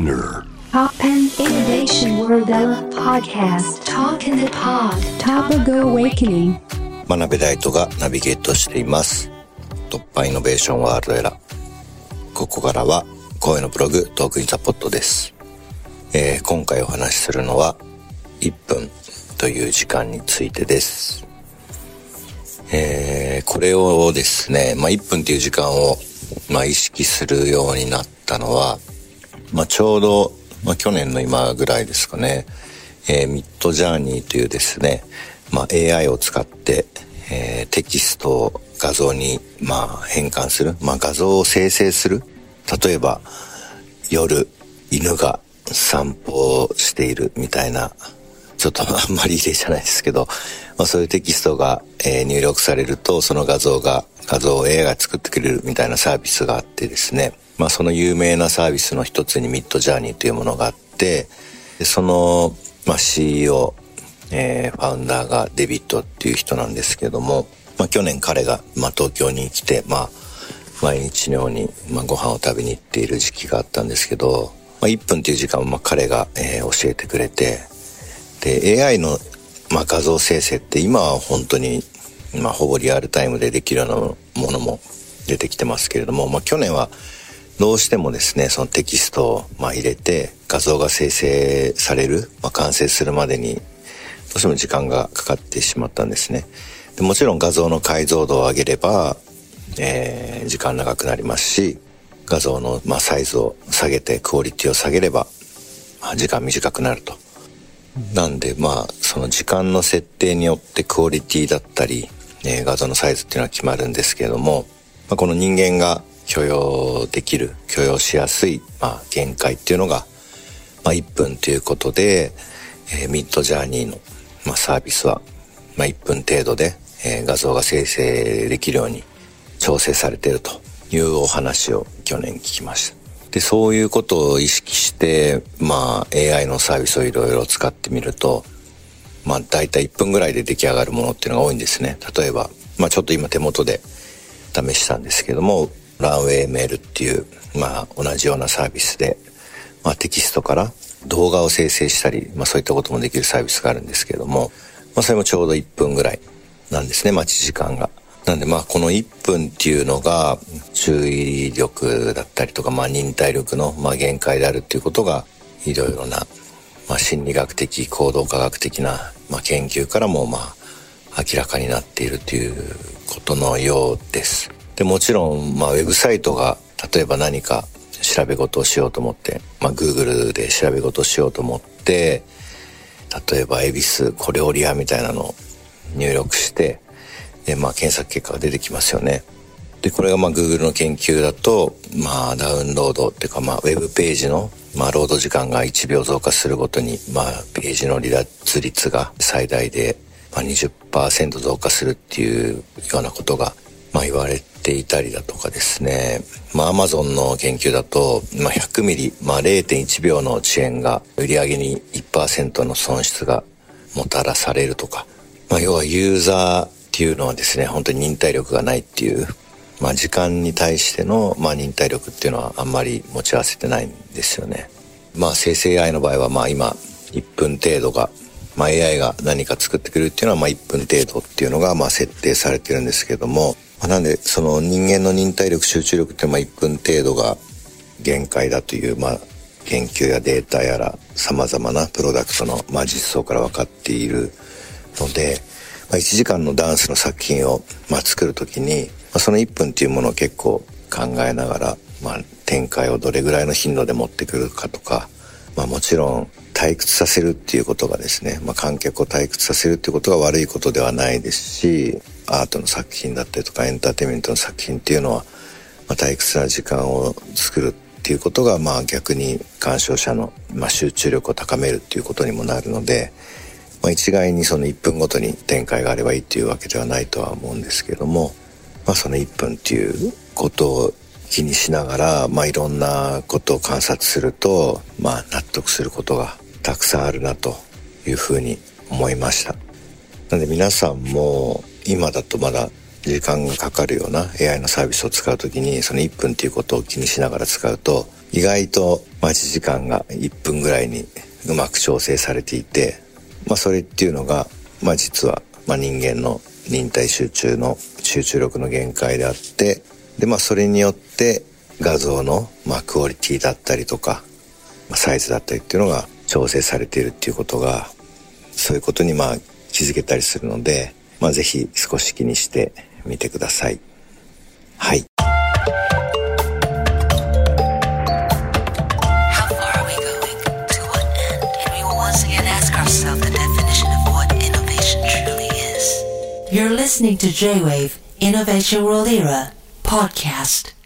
Spinner. Pop and Innovation World Podcast. Talk in the Pod. Topical Awakening. 真鍋大斗がナビゲートしています。突破イノベーションワールドエラ。ーここからは声のブログトークインザポットです、えー今回お話しするのは1分という時間についてです。えーこれをですね、まあ、1分という時間を、まあ、意識するようになったのは、まあ、ちょうど、まあ、去年の今ぐらいですかね、えーミッドジャーニーというですね、まあ、AI を使って、えーテキストを画像に、まあ、変換する、まあ、画像を生成する。例えば、夜、犬が散歩をしているみたいな、ちょっと あんまり例じゃないですけど、まあ、そういうテキストが、えー入力されると、その画像が、画像を AI が作ってくれるみたいなサービスがあってですね、まあ、その有名なサービスの一つにミッドジャーニーというものがあって、でその、まあ、CEO、えーファウンダーがデビットっていう人なんですけども、まあ、去年彼が、まあ、東京に来て、まあ、毎日のように、まあ、ご飯を食べに行っている時期があったんですけど、まあ、1分っていう時間を、まあ、彼が、えー教えてくれて、で、AI の、まあ、画像生成って今は本当に、まあ、ほぼリアルタイムでできるようなものも出てきてますけれども、まあ、去年はどうしてもですね、そのテキストを、ま、入れて画像が生成される、まあ、完成するまでにどうしても時間がかかってしまったんですね。でもちろん画像の解像度を上げれば、えー時間長くなりますし、画像の、ま、サイズを下げてクオリティを下げれば、まあ、時間短くなると。なんでまあその時間の設定によってクオリティだったり、えー画像のサイズっていうのは決まるんですけれども、まあ、この人間が許容できる許容しやすい、まあ、限界っていうのが、まあ、1分ということで、えーミッドジャーニーの、まあ、サービスは、まあ、1分程度で、えー画像が生成できるように調整されているというお話を去年聞きました。で、そういうことを意識して、まあ AI のサービスをいろいろ使ってみると、まあ大体1分ぐらいで出来上がるものっていうのが多いんですね。例えば、まあちょっと今手元で試したんですけども、ランウェイメールっていう、まあ同じようなサービスで、まあテキストから動画を生成したり、まあそういったこともできるサービスがあるんですけれども、まあそれもちょうど1分ぐらいなんですね、待ち時間が。なんでまあこの1分っていうのが注意力だったりとか、まあ忍耐力のまあ限界であるっていうことがいろいろな、まあ、心理学的行動科学的な、まあ、研究からもまあ明らかになっているということのようです。でもちろん、まあ、ウェブサイトが例えば何か調べ事をしようと思って、まあ、Google で調べ事をしようと思って例えば恵比寿小料理屋みたいなのを入力してで、まあ、検索結果が出てきますよね。でこれがまあ Google の研究だと、まあ、ダウンロードっていうか、まあ、ウェブページの、まあ、ロード時間が1秒増加するごとに、まあ、ページの離脱率が最大で、まあ、20%増加するっていうようなことが、まあ、言われていたりだとかですね、まあ、Amazon の研究だと、まあ、100ミリ、まあ、0.1秒の遅延が売り上げに1%の損失がもたらされるとか、まあ、要はユーザーっていうのはですね本当に忍耐力がないっていう、まあ、時間に対しての、まあ、忍耐力っていうのはあんまり持ち合わせてないんですよね。まあ、生成 AI の場合はまあ今1分程度が、まあ、AI が何か作ってくれるっていうのはまあ1分程度っていうのがまあ設定されてるんですけども、まあ、なんでその人間の忍耐力集中力ってまあ1分程度が限界だという、まあ、研究やデータやら様々なプロダクトの、まあ、実装から分かっているので、まあ、1時間のダンスの作品を、まあ、作る時に、まあ、その1分っていうものを結構考えながら、まあ、展開をどれぐらいの頻度で持ってくるかとか、まあ、もちろん退屈させるっていうことがですね、まあ、観客を退屈させるっていうことが悪いことではないですしアートの作品だったりとかエンターテインメントの作品っていうのは、まあ、退屈な時間を作るっていうことが、まあ、逆に鑑賞者の、まあ、集中力を高めるっていうことにもなるので、まあ、一概にその1分ごとに展開があればいいっていうわけではないとは思うんですけども、まあ、その1分っていうことを気にしながら、まあ、いろんなことを観察すると、まあ、納得することがたくさんあるなというふうに思いました。なので皆さんも今だとまだ時間がかかるような AI のサービスを使う時にその1分っていうことを気にしながら使うと意外と待ち時間が1分ぐらいにうまく調整されていて、まあ、それっていうのが、まあ、実は、まあ、人間の忍耐集中の集中力の限界であってで、まあ、それによって画像の、まあ、クオリティだったりとか、まあ、サイズだったりっていうのが調整されているっていうことがそういうことにまあ気づけたりするので、まあ、ぜひ少し気にしてみてください。はい。You're listening to J-Wave Innovation World Era podcast.